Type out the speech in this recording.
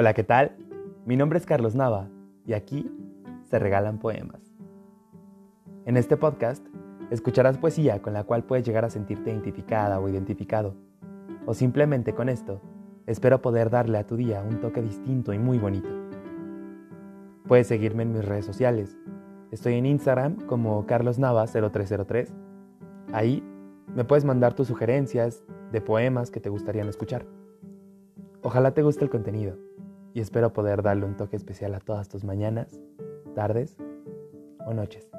Hola, ¿qué tal? Mi nombre es Carlos Nava y aquí se regalan poemas. En este podcast escucharás poesía con la cual puedes llegar a sentirte identificada o identificado. O simplemente con esto, espero poder darle a tu día un toque distinto y muy bonito. Puedes seguirme en mis redes sociales. Estoy en Instagram como carlosnava0303. Ahí me puedes mandar tus sugerencias de poemas que te gustarían escuchar. Ojalá te guste el contenido y espero poder darle un toque especial a todas tus mañanas, tardes o noches.